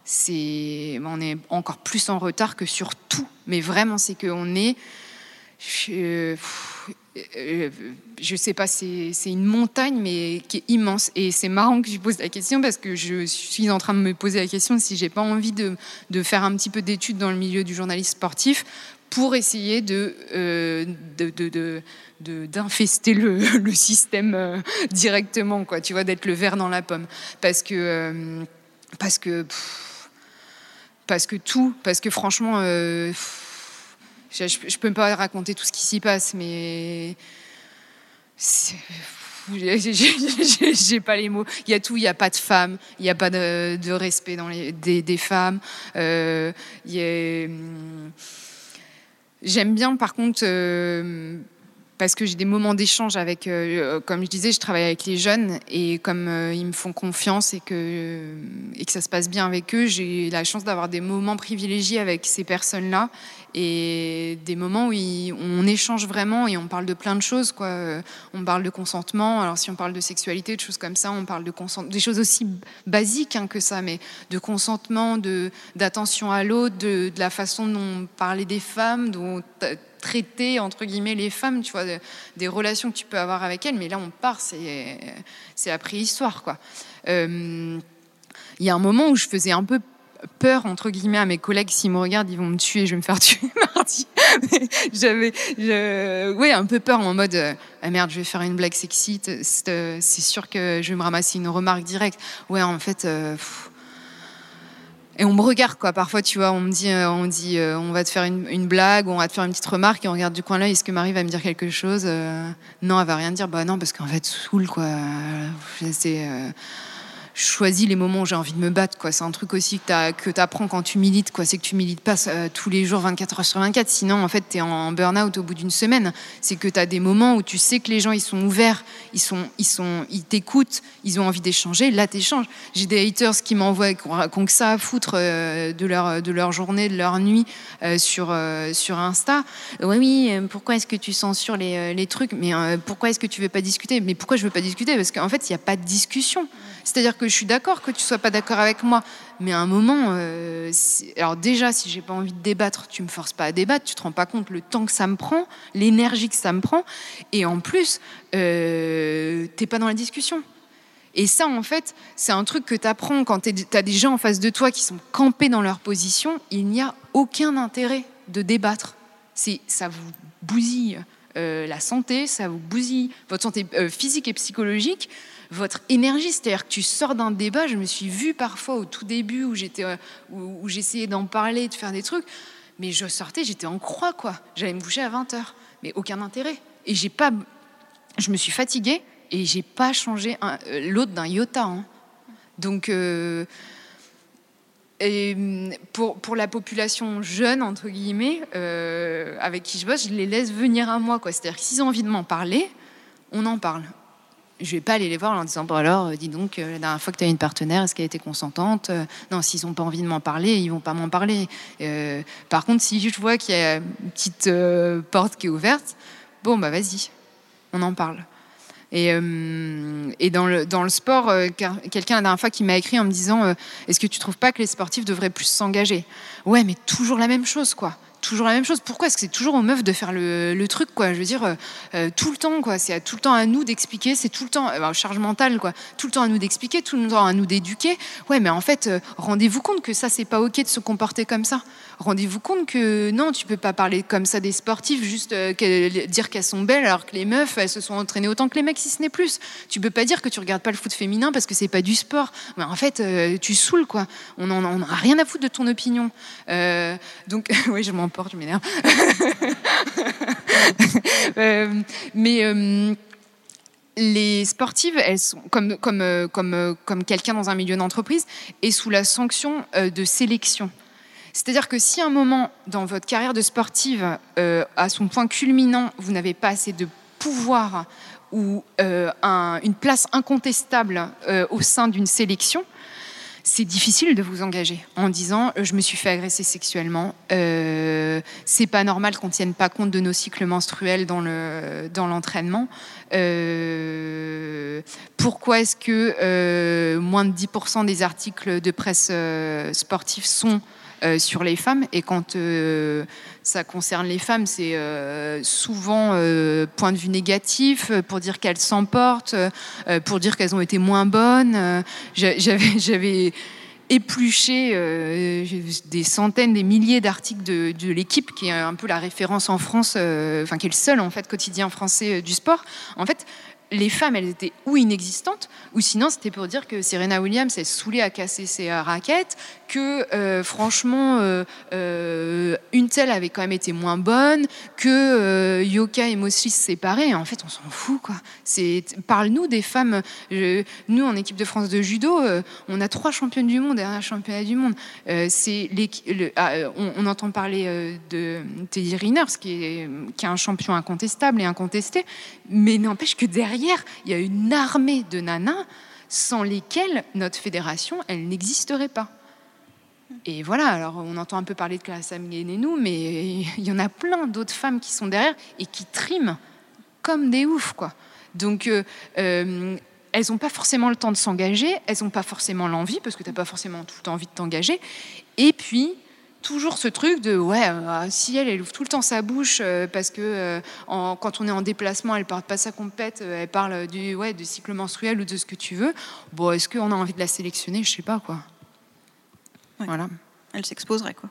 C'est, on est encore plus en retard que sur tout. Mais vraiment, c'est qu'on est. Je, euh, je sais pas, c'est une montagne, mais qui est immense. Et c'est marrant que je pose la question parce que je suis en train de me poser la question si j'ai pas envie de, faire un petit peu d'études dans le milieu du journalisme sportif pour essayer de, euh, d'infester [LAUGHS] le, système euh, directement, quoi, tu vois, d'être le verre dans la pomme. Parce que, euh, parce que, parce que tout, parce que franchement, je, je, peux pas raconter tout ce qui s'y passe, mais j'ai pas les mots. Il y a tout, il n'y a pas de femmes, il n'y a pas de, respect dans des, femmes. a, hum, J'aime bien, par contre parce que j'ai des moments d'échange avec, euh, euh, comme je disais, je travaille avec les jeunes et comme euh, ils me font confiance et que, et que ça se passe bien avec eux, j'ai la chance d'avoir des moments privilégiés avec ces personnes-là et des moments où, on échange vraiment et on parle de plein de choses. Quoi. On parle de consentement, alors si on parle de sexualité, de choses comme ça, on parle de consentement, des choses aussi basiques hein, que ça, mais de consentement, d'attention à l'autre, de, la façon dont on parlait des femmes, dont traiter entre guillemets les femmes, tu vois, des relations que tu peux avoir avec elles. Mais là, on part, c'est c'est la préhistoire, quoi. Euh, il y a un moment où je faisais un peu peur entre guillemets à mes collègues s'ils me regardent ils vont me tuer je vais me faire [LAUGHS] tuer mardi j'avais ouais un peu peur en mode euh, ah merde je vais faire une blague sexy c'est sûr que je vais me ramasser une remarque directe ouais en fait euh, et on me regarde quoi. Parfois, tu vois, on me dit, euh, on dit, euh, on va te faire une, blague, on va te faire une petite remarque, et on regarde du coin là. Est-ce que Marie va me dire quelque chose euh, Non, elle va rien dire. Bah non, parce qu'en fait, saoule quoi. C'est choisis les moments où j'ai envie de me battre. Quoi. C'est un truc aussi que tu apprends quand tu milites. Quoi. C'est que tu milites pas euh, tous les jours 24 heures sur 24. Sinon, en fait, tu es en burn-out au bout d'une semaine. C'est que tu as des moments où tu sais que les gens, ils sont ouverts, ils sont, ils sont, ils t'écoutent, ils ont envie d'échanger. Là, t'échanges. J'ai des haters qui m'envoient, qui ont que ça à foutre euh, de, leur, de leur journée, de leur nuit euh, sur, sur Insta. Oui, oui, pourquoi est-ce que tu censures les, les trucs? Mais pourquoi est-ce que tu veux pas discuter? Mais pourquoi je veux pas discuter? Parce qu'en fait, il n'y a pas de discussion. C'est-à-dire que je suis d'accord que tu sois pas d'accord avec moi, mais à un moment, euh, alors déjà, si j'ai pas envie de débattre, tu me forces pas à débattre, tu te rends pas compte le temps que ça me prend, l'énergie que ça me prend, et en plus, euh, t'es pas dans la discussion. Et ça, en fait, c'est un truc que tu apprends quand tu as des gens en face de toi qui sont campés dans leur position. Il n'y a aucun intérêt de débattre. Ça vous bousille euh, la santé, ça vous bousille votre santé euh, physique et psychologique votre énergie. C'est-à-dire que tu sors d'un débat, je me suis vue parfois au tout début où j'étais, euh, où, j'essayais d'en parler, de faire des trucs, mais je sortais, j'étais en croix, quoi. J'allais me coucher à 20h, mais aucun intérêt. Et j'ai pas, je me suis fatiguée et j'ai pas changé l'autre d'un iota. Hein. Donc, et pour, pour, la population jeune, entre guillemets, avec qui je bosse, je les laisse venir à moi. C'est-à-dire que s'ils ont envie de m'en parler, on en parle. Je vais pas aller les voir en disant bon alors euh, dis donc euh, la dernière fois que tu as une partenaire est-ce qu'elle était consentante euh, non s'ils ont pas envie de m'en parler ils vont pas m'en parler. Par contre si je vois qu'il y a une petite porte qui est ouverte bon bah vas-y on en parle et, et dans, le, dans le sport quelqu'un la dernière fois qui m'a écrit en me disant est-ce que tu trouves pas que les sportifs devraient plus s'engager? Ouais mais toujours la même chose quoi toujours la même chose. Pourquoi est-ce que c'est toujours aux meufs de faire le, truc, quoi? Je veux dire, euh, euh, tout le temps, quoi. C'est tout le temps à nous d'expliquer. C'est tout le temps, euh, charge mentale, quoi. Tout le temps à nous d'expliquer, tout le temps à nous d'éduquer. Ouais, mais en fait, rendez-vous compte que ça, c'est pas ok de se comporter comme ça. Rendez-vous compte que non, tu peux pas parler comme ça des sportifs, juste dire qu'elles sont belles alors que les meufs, elles se sont entraînées autant que les mecs, si ce n'est plus. Tu peux pas dire que tu regardes pas le foot féminin parce que c'est pas du sport. Mais en fait, tu saoules, quoi. On en, a rien à foutre de ton opinion. donc, [LAUGHS] oui, je m'en je m'énerve. [LAUGHS] Euh, mais euh, les sportives, elles sont comme, comme, euh, comme, comme quelqu'un dans un milieu d'entreprise, est sous la sanction de sélection. C'est-à-dire que si à un moment dans votre carrière de sportive, à son point culminant, vous n'avez pas assez de pouvoir ou une place incontestable au sein d'une sélection, c'est difficile de vous engager en disant euh, je me suis fait agresser sexuellement, euh, c'est pas normal qu'on tienne pas compte de nos cycles menstruels dans le dans l'entraînement. Euh, pourquoi est-ce que moins de 10% des articles de presse sportifs sont euh, sur les femmes. Et quand euh, ça concerne les femmes, c'est euh, souvent point de vue négatif, pour dire qu'elles s'emportent, pour dire qu'elles ont été moins bonnes. J'a- J'avais, [LAUGHS] épluché des centaines, des milliers d'articles de, l'équipe, qui est un peu la référence en France, enfin qui est le seul en fait quotidien français du sport. En fait, les femmes, elles étaient ou inexistantes, ou sinon c'était pour dire que Serena Williams s'est saoulée à casser ses euh, raquettes, que euh, franchement euh, une telle avait quand même été moins bonne, que Yoka et Mosley se séparaient. En fait, on s'en fout quoi. Parle-nous des femmes. Nous en équipe de France de judo, on a trois championnes du monde un championnat du monde. Ah, on, entend parler de Teddy Riner, qui est, qui est un champion incontestable et incontesté, mais n'empêche que derrière, il y a une armée de nanas sans lesquelles notre fédération, elle n'existerait pas. Et voilà, alors on entend un peu parler de Kassam nous, mais il y en a plein d'autres femmes qui sont derrière et qui triment comme des oufs, quoi. Donc, euh, euh, elles n'ont pas forcément le temps de s'engager, elles n'ont pas forcément l'envie, parce que tu n'as pas forcément tout le temps envie de t'engager. Et puis, toujours ce truc de, ouais, euh, si elle, elle ouvre tout le temps sa bouche, euh, parce que euh, en- quand on est en déplacement, elle parle pas sa compète, elle parle du, ouais, cycle menstruel ou de ce que tu veux, bon, est-ce qu'on a envie de la sélectionner? Je sais pas, quoi. Ouais. Voilà. Elle s'exposerait, quoi.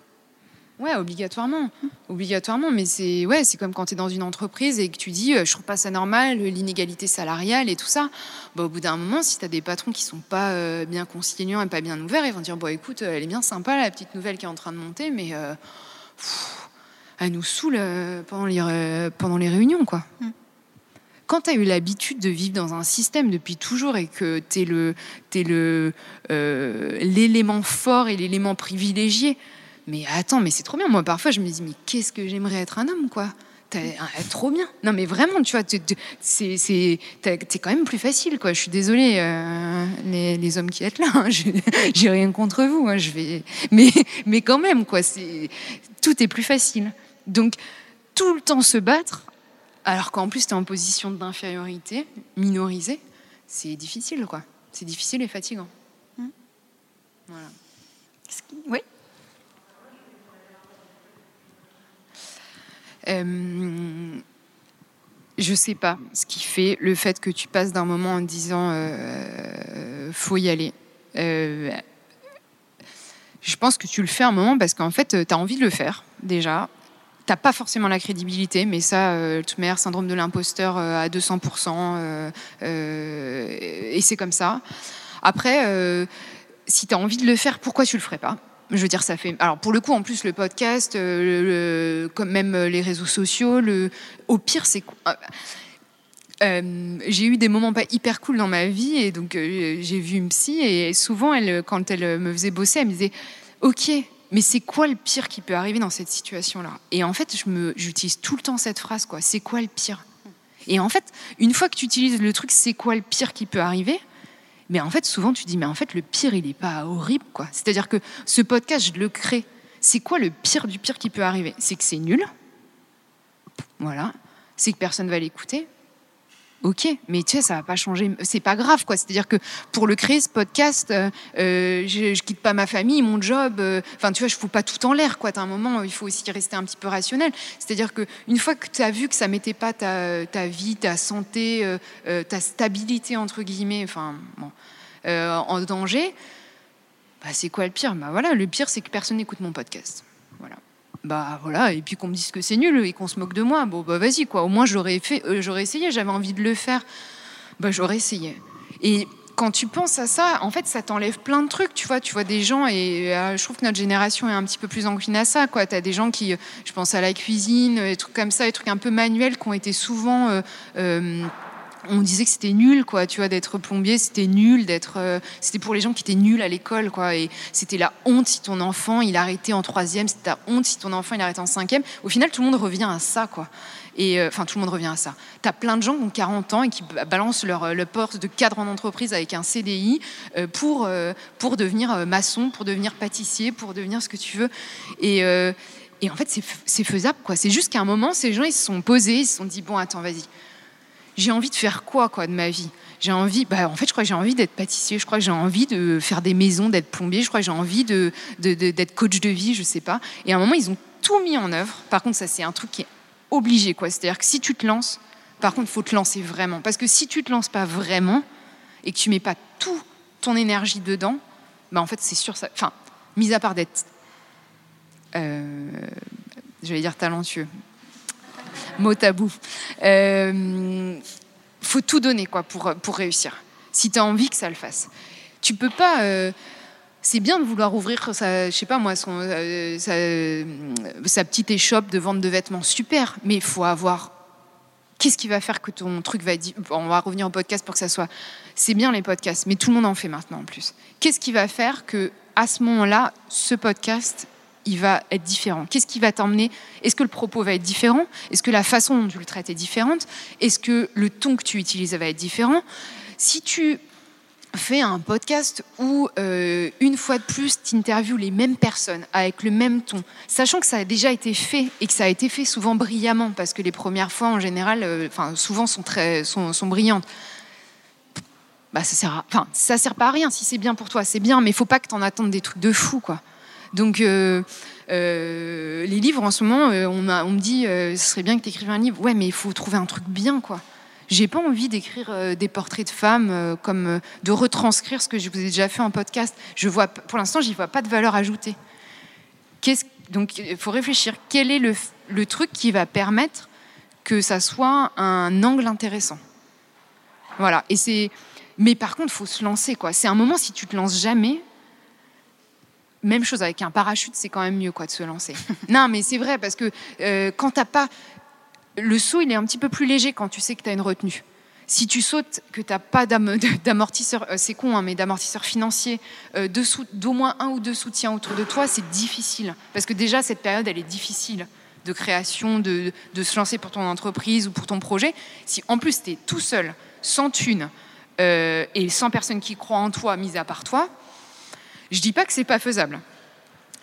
Ouais, obligatoirement. Obligatoirement, mais c'est ouais, c'est comme quand tu es dans une entreprise et que tu dis euh, je trouve pas ça normal, l'inégalité salariale et tout ça. Bah, au bout d'un moment, si tu as des patrons qui sont pas euh, bien conciliants et pas bien ouverts, ils vont dire bon écoute, euh, elle est bien sympa la petite nouvelle qui est en train de monter, mais euh, pff, elle nous saoule euh, pendant les ré- pendant les réunions quoi. Mm. Quand tu as eu l'habitude de vivre dans un système depuis toujours et que tu es le, t'es le, euh, l'élément fort et l'élément privilégié, mais attends, mais c'est trop bien. Moi, parfois, je me dis, mais qu'est-ce que j'aimerais être un homme, quoi? Ah, trop bien. Non, mais vraiment, tu vois, c'est, quand même plus facile, quoi. Je suis désolée, euh, les, les hommes qui êtes là. hein, [LAUGHS] j'ai rien contre vous. hein, je vais, mais, mais quand même, quoi. C'est, tout est plus facile. Donc, tout le temps se battre, alors qu'en plus, tu es en position d'infériorité, minorisée, c'est difficile, quoi. C'est difficile et fatigant. Hmm. Voilà. Oui. Euh, je sais pas ce qui fait le fait que tu passes d'un moment en disant euh, faut y aller. Euh, je pense que tu le fais un moment parce qu'en fait, tu as envie de le faire déjà. T'as pas forcément la crédibilité, mais ça, euh, manière, syndrome de l'imposteur euh, à 200%, euh, euh, et c'est comme ça. Après, euh, si tu as envie de le faire, pourquoi tu le ferais pas? Je veux dire, ça fait. Alors, pour le coup, en plus, le podcast, euh, le- comme même les réseaux sociaux, au pire, c'est. quoi euh, j'ai eu des moments pas hyper cool dans ma vie et donc euh, j'ai vu une psy et souvent elle quand elle me faisait bosser elle me disait ok mais c'est quoi le pire qui peut arriver dans cette situation là et en fait je j'utilise tout le temps cette phrase quoi c'est quoi le pire? Et en fait une fois que tu utilises le truc c'est quoi le pire qui peut arriver? Mais en fait souvent tu dis mais en fait le pire il est pas horrible quoi. C'est à dire que ce podcast je le crée. C'est quoi le pire du pire qui peut arriver? C'est que c'est nul. Voilà. C'est que personne va l'écouter Ok, mais tu sais, ça va pas changer. C'est pas grave, quoi. C'est-à-dire que pour le créer, ce podcast, euh, euh, je, je quitte pas ma famille, mon job. euh, Enfin, tu vois, je fous pas tout en l'air, quoi. T'as un moment, il faut aussi rester un petit peu rationnel. C'est-à-dire que une fois que tu as vu que ça mettait pas ta, vie, ta santé, ta stabilité entre guillemets, enfin, en danger, bah, c'est quoi le pire? Bah voilà, le pire, c'est que personne n'écoute mon podcast. Voilà bah voilà et puis qu'on me dise que c'est nul et qu'on se moque de moi. Bon bah vas-y quoi. Au moins j'aurais fait euh, j'aurais essayé j'avais envie de le faire. Bah j'aurais essayé. Et quand tu penses à ça en fait ça t'enlève plein de trucs tu vois. Tu vois des gens et euh, je trouve que notre génération est un petit peu plus encline à ça quoi. T'as des gens qui euh, je pense à la cuisine des trucs comme ça des trucs un peu manuels qui ont été souvent on disait que c'était nul, quoi, tu vois, d'être plombier, c'était nul, d'être, euh, c'était pour les gens qui étaient nuls à l'école, quoi, et c'était la honte si ton enfant il arrêtait en troisième, c'était la honte si ton enfant il arrêtait en cinquième. Au final, tout le monde revient à ça, quoi. Et euh, enfin, tout le monde revient à ça. T'as plein de gens qui ont 40 ans et qui balancent leur le poste de cadre en entreprise avec un CDI euh, pour euh, pour devenir euh, maçon, pour devenir pâtissier, pour devenir ce que tu veux. Et euh, et en fait, c'est faisable, quoi. C'est juste qu'à un moment, ces gens, ils se sont posés, ils se sont dit, bon, attends, vas-y j'ai envie de faire quoi quoi de ma vie? J'ai envie, bah, en fait, je crois que j'ai envie d'être pâtissier, je crois que j'ai envie de faire des maisons, d'être plombier, je crois que j'ai envie de, d'être coach de vie, je sais pas. Et à un moment, ils ont tout mis en œuvre. Par contre, ça, c'est un truc qui est obligé, quoi. C'est-à-dire que si tu te lances, par contre, faut te lancer vraiment. Parce que si tu te lances pas vraiment et que tu mets pas tout ton énergie dedans, bah, en fait, c'est sûr. Enfin, mis à part d'être. Euh, j'allais dire talentueux. Mot tabou. Euh, faut tout donner quoi pour, pour réussir. Si tu as envie que ça le fasse. Tu peux pas. Euh, c'est bien de vouloir ouvrir sa, je sais pas moi, son, euh, sa, petite échoppe de vente de vêtements, super. Mais il faut avoir. Qu'est-ce qui va faire que ton truc va être. On va revenir au podcast pour que ça soit. C'est bien les podcasts, mais tout le monde en fait maintenant en plus. Qu'est-ce qui va faire que à ce moment-là, ce podcast il va être différent Qu'est-ce qui va t'emmener? Est-ce que le propos va être différent? Est-ce que la façon dont tu le traites est différente? Est-ce que le ton que tu utilises va être différent? Si tu fais un podcast où euh, une fois de plus tu interviews les mêmes personnes avec le même ton, sachant que ça a déjà été fait et que ça a été fait souvent brillamment parce que les premières fois en général, euh, souvent sont très sont, brillantes. Bah ça sert, enfin ça sert pas à rien. Si c'est bien pour toi, c'est bien, mais faut pas que tu en attendes des trucs de fou quoi. Donc, euh, euh, les livres, en ce moment, euh, on, me dit, ce serait bien que tu écrives un livre. Ouais, mais il faut trouver un truc bien, quoi. J'ai pas envie d'écrire des portraits de femmes, comme de retranscrire ce que je vous ai déjà fait en podcast. Je vois, pour l'instant, j'y vois pas de valeur ajoutée. donc, il faut réfléchir. Quel est le, le truc qui va permettre que ça soit un angle intéressant? Voilà. Et c'est. Mais par contre, faut se lancer, quoi. C'est un moment, si tu te lances jamais, même chose avec un parachute, c'est quand même mieux quoi de se lancer. [LAUGHS] non, mais c'est vrai parce que euh, quand t'as pas le saut, il est un petit peu plus léger quand tu sais que tu as une retenue. Si tu sautes, que tu n'as pas d'amortisseur, euh, c'est con, hein, mais d'amortisseur financier, euh, d'au moins un ou deux soutiens autour de toi, c'est difficile. Parce que déjà, cette période, elle est difficile de création, de, de se lancer pour ton entreprise ou pour ton projet. Si en plus, tu es tout seul, sans thune, et sans personne qui croit en toi, mis à part toi, je dis pas que c'est pas faisable.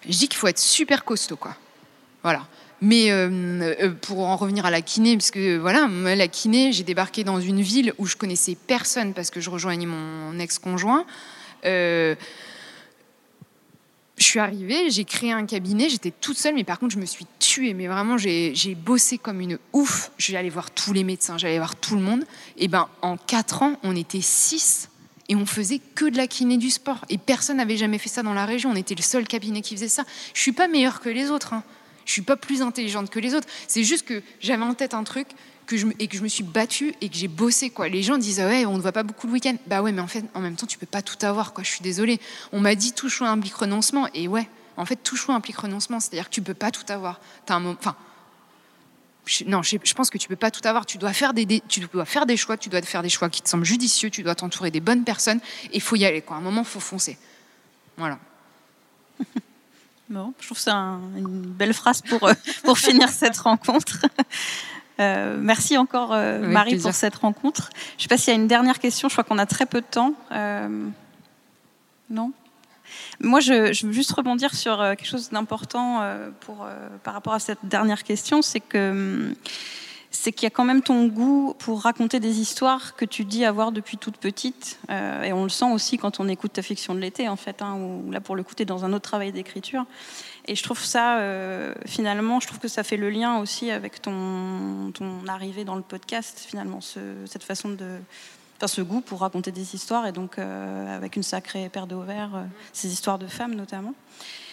Je dis qu'il faut être super costaud, quoi. Voilà. Mais euh, euh, pour en revenir à la kiné, parce que voilà, la kiné, j'ai débarqué dans une ville où je connaissais personne parce que je rejoignais mon ex-conjoint. Euh, je suis arrivée, j'ai créé un cabinet, j'étais toute seule, mais par contre, je me suis tuée. Mais vraiment, j'ai bossé comme une ouf. J'allais voir tous les médecins, j'allais voir tout le monde. Et ben, en quatre ans, on était six et on faisait que de la kiné du sport. Et personne n'avait jamais fait ça dans la région. On était le seul cabinet qui faisait ça. Je suis pas meilleure que les autres. Hein. Je suis pas plus intelligente que les autres. C'est juste que j'avais en tête un truc que je, et que je me suis battue et que j'ai bossé. Quoi. Les gens disent ouais, on ne voit pas beaucoup le week-end. Bah ouais, mais en fait, en même temps, tu peux pas tout avoir. Quoi. Je suis désolée. On m'a dit tout choix implique renoncement. Et ouais, en fait, tout choix implique renoncement. C'est-à-dire que tu peux pas tout avoir. Un moment, enfin, non, je, pense que tu peux pas tout avoir. Tu dois faire des, tu dois faire des choix. Tu dois faire des choix qui te semblent judicieux. Tu dois t'entourer des bonnes personnes. Et il faut y aller. Quoi. À un moment, il faut foncer. Voilà. [LAUGHS] Bon, je trouve ça une belle phrase pour, euh, pour finir [LAUGHS] cette rencontre. Euh, merci encore euh, Marie pour cette rencontre. Je ne sais pas s'il y a une dernière question. Je crois qu'on a très peu de temps. non? Moi, je, veux juste rebondir sur euh, quelque chose d'important euh, euh, par rapport à cette dernière question, hum, c'est qu'il y a quand même ton goût pour raconter des histoires que tu dis avoir depuis toute petite. et on le sent aussi quand on écoute ta fiction de l'été, en fait, hein, où là, pour le coup, tu es dans un autre travail d'écriture. Et je trouve ça, finalement, je trouve que ça fait le lien aussi avec ton, arrivée dans le podcast, finalement, ce, cette façon de, ce goût pour raconter des histoires, et donc euh, avec une sacrée paire de euh, ces histoires de femmes notamment.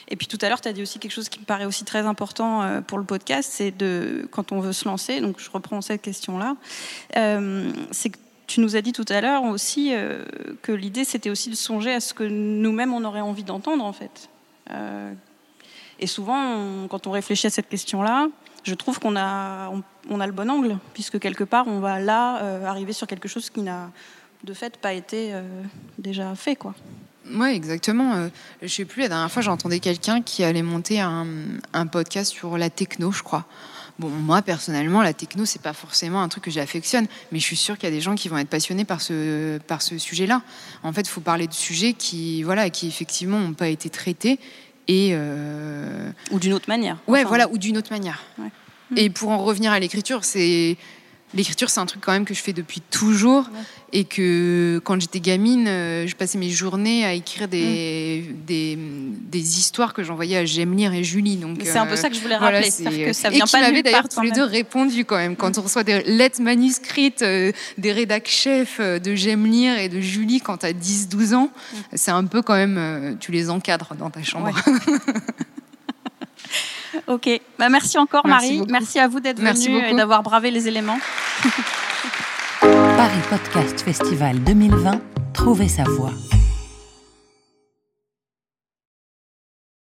Et puis tout à l'heure, tu as dit aussi quelque chose qui me paraît aussi très important euh, pour le podcast, c'est de quand on veut se lancer, donc je reprends cette question-là, c'est que tu nous as dit tout à l'heure aussi que l'idée c'était aussi de songer à ce que nous-mêmes on aurait envie d'entendre en fait. et souvent, quand on réfléchit à cette question-là, je trouve qu'on a, on, a le bon angle, puisque quelque part, on va là euh, arriver sur quelque chose qui n'a de fait pas été euh, déjà fait. quoi. Oui, exactement. Euh, je sais plus, la dernière fois, j'entendais quelqu'un qui allait monter un, un, podcast sur la techno, je crois. Bon, moi, personnellement, la techno, c'est pas forcément un truc que j'affectionne, mais je suis sûre qu'il y a des gens qui vont être passionnés par ce, par ce sujet-là. En fait, il faut parler de sujets qui, voilà, qui effectivement n'ont pas été traités et ou d'une autre manière. Ouais, voilà, ou d'une autre manière. Et pour en revenir à l'écriture, c'est l'écriture, c'est un truc quand même que je fais depuis toujours. Et que quand j'étais gamine, euh, je passais mes journées à écrire des, mm. des, des, histoires que j'envoyais à J'aime lire et Julie. Donc c'est un peu ça que je voulais rappeler. que ça vient et qui m'avaient d'ailleurs tous les deux répondu quand même. Quand mm. on reçoit des lettres manuscrites des rédacs chefs de J'aime lire et de Julie quand tu as 10-12 ans, mm. c'est un peu quand même, tu les encadres dans ta chambre. [LAUGHS] Ok, bah, merci encore Marie. Merci à vous d'être venue et d'avoir bravé les éléments. Paris Podcast Festival 2020, trouvez sa voix.